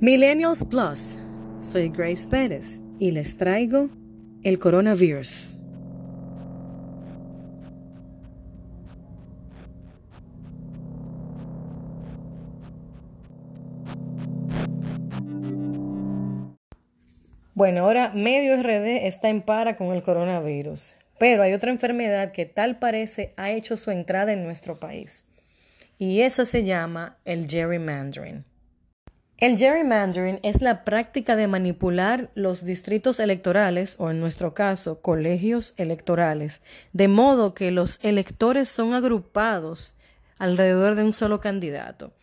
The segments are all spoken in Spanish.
Millennials Plus, soy Grace Pérez y les traigo el coronavirus. Bueno, ahora medio RD está en para con el coronavirus, pero hay otra enfermedad que tal parece ha hecho su entrada en nuestro país, y esa se llama el gerrymandering. El gerrymandering es la práctica de manipular los distritos electorales, o en nuestro caso, colegios electorales, de modo que los electores son agrupados alrededor de un solo candidato.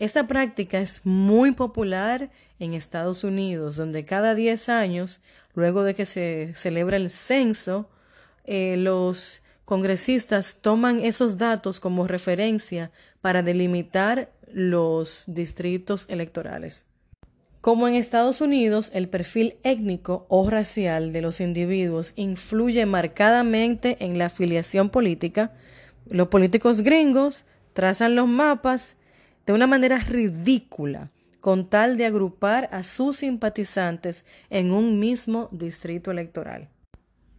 Esta práctica es muy popular en Estados Unidos, donde cada 10 años, luego de que se celebra el censo, eh, los congresistas toman esos datos como referencia para delimitar los distritos electorales. Como en Estados Unidos, el perfil étnico o racial de los individuos influye marcadamente en la afiliación política, los políticos gringos trazan los mapas de una manera ridícula con tal de agrupar a sus simpatizantes en un mismo distrito electoral.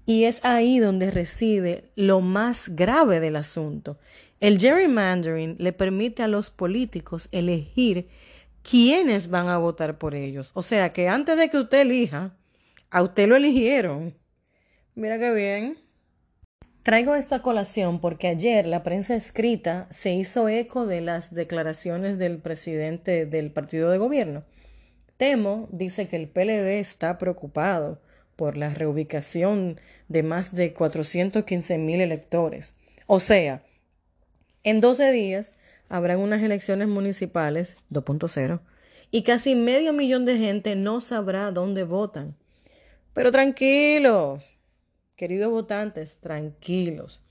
Y es ahí donde reside lo más grave del asunto. El gerrymandering le permite a los políticos elegir quiénes van a votar por ellos. O sea que antes de que usted elija, a usted lo eligieron. Mira qué bien. Traigo esto a colación porque ayer la prensa escrita se hizo eco de las declaraciones del presidente del partido de gobierno. Temo dice que el PLD está preocupado por la reubicación de más de 415 mil electores. O sea, en 12 días habrán unas elecciones municipales 2.0 y casi medio millón de gente no sabrá dónde votan. Pero tranquilos, Queridos votantes, tranquilos.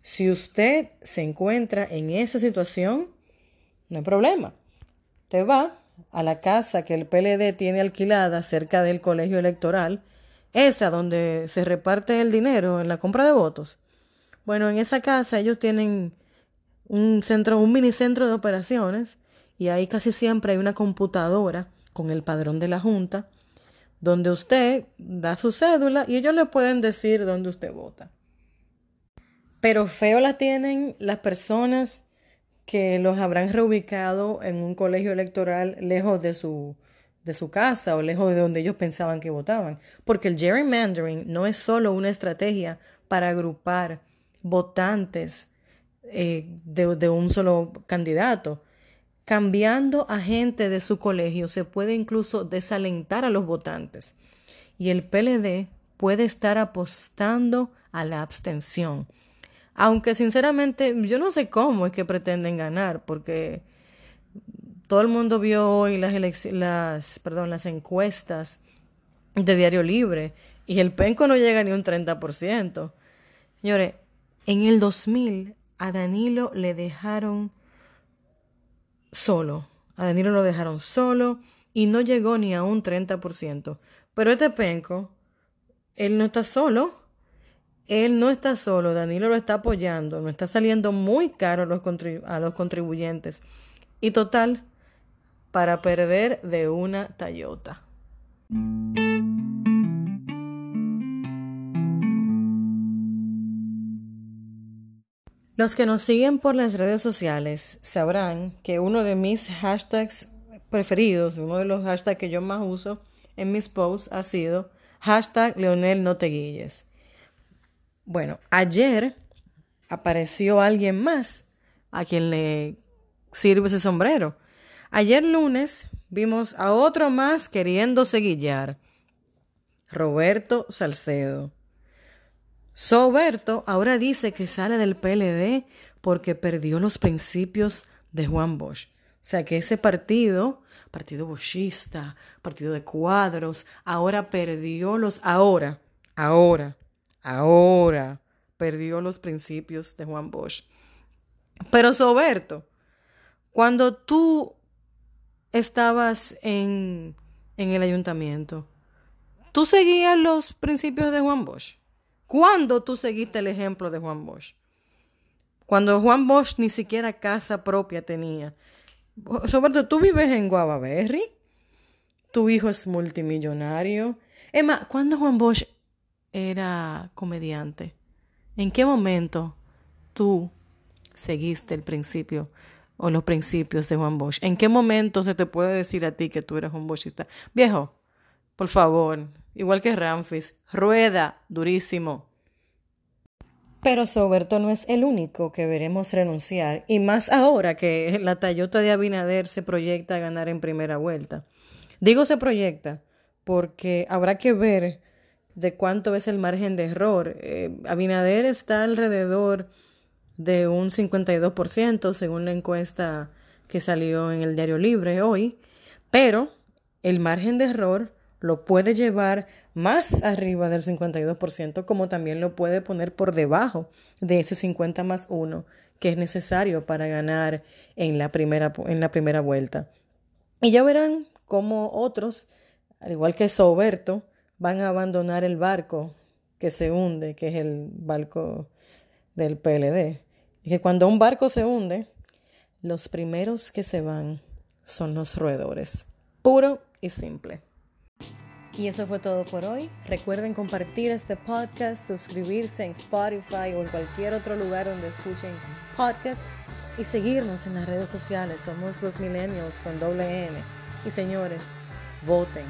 Si usted se encuentra en esa situación, no hay problema. Usted va a la casa que el PLD tiene alquilada cerca del colegio electoral, esa donde se reparte el dinero en la compra de votos. Bueno, en esa casa ellos tienen un centro, un mini centro de operaciones y ahí casi siempre hay una computadora con el padrón de la junta donde usted da su cédula y ellos le pueden decir dónde usted vota. Pero feo la tienen las personas que los habrán reubicado en un colegio electoral lejos de su, de su casa o lejos de donde ellos pensaban que votaban. Porque el gerrymandering no es solo una estrategia para agrupar votantes eh, de un solo candidato, Cambiando a gente de su colegio se puede incluso desalentar a los votantes y el PLD puede estar apostando a la abstención. Aunque sinceramente yo no sé cómo es que pretenden ganar porque todo el mundo vio hoy las, encuestas de Diario Libre y el penco no llega ni un 30%. Señores, en el 2000 a Danilo le dejaron solo. A Danilo lo dejaron solo y no llegó ni a un 30%. Pero este penco, él no está solo. Él no está solo, Danilo lo está apoyando, no está saliendo muy caro a los contribuyentes. Y total, para perder de una Toyota. Los que nos siguen por las redes sociales sabrán que uno de mis hashtags preferidos, uno de los hashtags que yo más uso en mis posts ha sido hashtag Leonel no te Bueno, ayer apareció alguien más a quien le sirve ese sombrero. Ayer lunes vimos a otro más queriéndose guillar, Roberto Salcedo. Soberto ahora dice que sale del PLD porque perdió los principios de Juan Bosch. O sea que ese partido, partido boschista, partido de cuadros, ahora perdió los, ahora, ahora, ahora perdió los principios de Juan Bosch. Pero Soberto, cuando tú estabas en, en el ayuntamiento, ¿tú seguías los principios de Juan Bosch? ¿Cuándo tú seguiste el ejemplo de Juan Bosch? Cuando Juan Bosch ni siquiera casa propia tenía. Sobre todo, tú vives en Guavaberry, tu hijo es multimillonario. Emma, ¿cuándo Juan Bosch era comediante? ¿En qué momento tú seguiste el principio o los principios de Juan Bosch? ¿En qué momento se te puede decir a ti que tú eres un Boschista? Viejo, por favor, igual que Ramfis, rueda durísimo. Pero Soberto no es el único que veremos renunciar, y más ahora que la Toyota de Abinader se proyecta a ganar en primera vuelta. Digo se proyecta porque habrá que ver de cuánto es el margen de error. Eh, Abinader está alrededor de un 52% según la encuesta que salió en el Diario Libre hoy, pero el margen de error lo puede llevar más arriba del 52%, como también lo puede poner por debajo de ese 50 más 1 que es necesario para ganar en la primera, en la primera vuelta. Y ya verán cómo otros, al igual que Soberto, van a abandonar el barco que se hunde, que es el barco del PLD. Y que cuando un barco se hunde, los primeros que se van son los roedores. Puro y simple. Y eso fue todo por hoy. Recuerden compartir este podcast, suscribirse en Spotify o en cualquier otro lugar donde escuchen podcast y seguirnos en las redes sociales. Somos los milenios con doble N. Y señores, voten.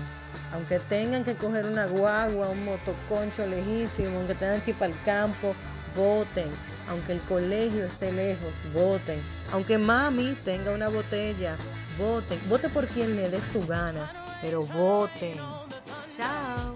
Aunque tengan que coger una guagua, un motoconcho lejísimo, aunque tengan que ir para el campo, voten. Aunque el colegio esté lejos, voten. Aunque mami tenga una botella, voten. Voten por quien le dé su gana, pero voten. Ciao.